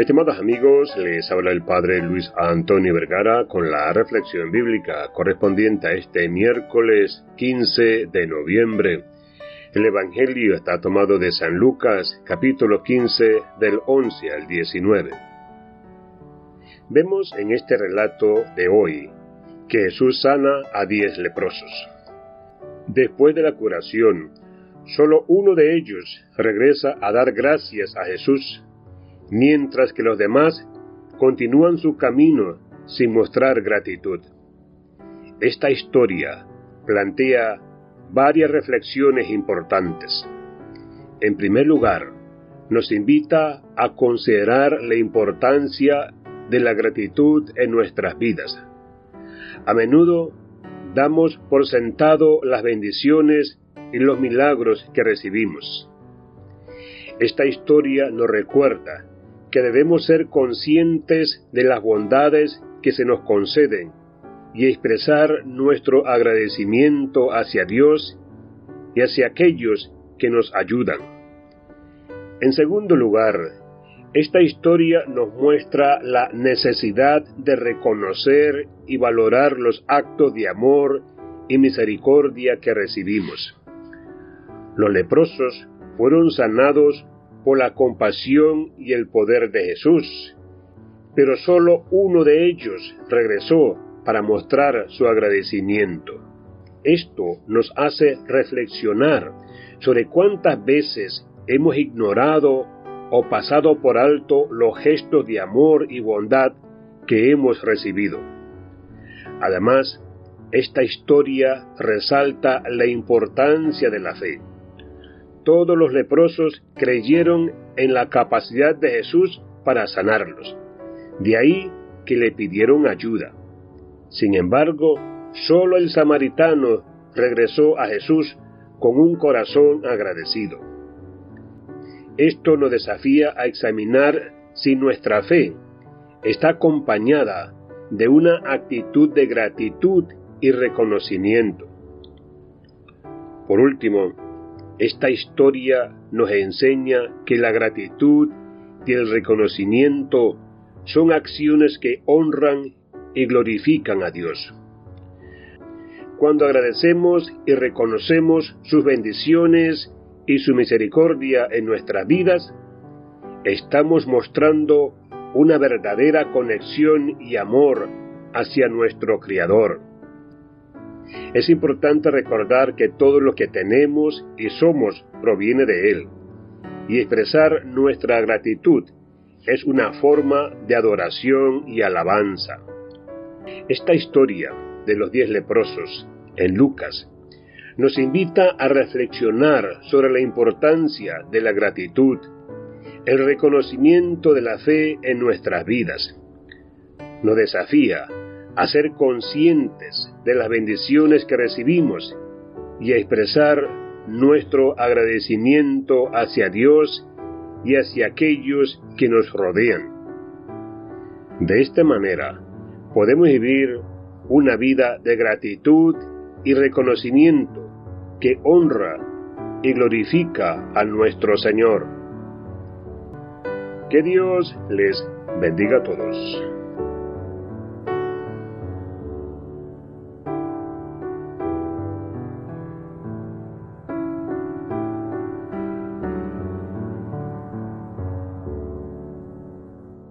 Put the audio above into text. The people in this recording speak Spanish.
Estimados amigos, les habla el Padre Luis Antonio Vergara con la reflexión bíblica correspondiente a este miércoles 15 de noviembre. El Evangelio está tomado de San Lucas, capítulo 15, del 11 al 19. Vemos en este relato de hoy que Jesús sana a diez leprosos. Después de la curación, solo uno de ellos regresa a dar gracias a Jesús, mientras que los demás continúan su camino sin mostrar gratitud. Esta historia plantea varias reflexiones importantes. En primer lugar, nos invita a considerar la importancia de la gratitud en nuestras vidas. A menudo damos por sentado las bendiciones y los milagros que recibimos. Esta historia nos recuerda que debemos ser conscientes de las bondades que se nos conceden y expresar nuestro agradecimiento hacia Dios y hacia aquellos que nos ayudan. En segundo lugar, esta historia nos muestra la necesidad de reconocer y valorar los actos de amor y misericordia que recibimos. Los leprosos fueron sanados por la compasión y el poder de Jesús, pero solo uno de ellos regresó para mostrar su agradecimiento. Esto nos hace reflexionar sobre cuántas veces hemos ignorado o pasado por alto los gestos de amor y bondad que hemos recibido. Además, esta historia resalta la importancia de la fe. Todos los leprosos creyeron en la capacidad de Jesús para sanarlos. De ahí que le pidieron ayuda. Sin embargo, solo el samaritano regresó a Jesús con un corazón agradecido. Esto nos desafía a examinar si nuestra fe está acompañada de una actitud de gratitud y reconocimiento. Por último, esta historia nos enseña que la gratitud y el reconocimiento son acciones que honran y glorifican a Dios. Cuando agradecemos y reconocemos sus bendiciones y su misericordia en nuestras vidas, estamos mostrando una verdadera conexión y amor hacia nuestro Creador. Es importante recordar que todo lo que tenemos y somos proviene de Él, y expresar nuestra gratitud es una forma de adoración y alabanza. Esta historia de los diez leprosos en Lucas nos invita a reflexionar sobre la importancia de la gratitud, el reconocimiento de la fe en nuestras vidas. Nos desafía a ser conscientes de las bendiciones que recibimos y a expresar nuestro agradecimiento hacia Dios y hacia aquellos que nos rodean. De esta manera, podemos vivir una vida de gratitud y reconocimiento que honra y glorifica a nuestro Señor. Que Dios les bendiga a todos.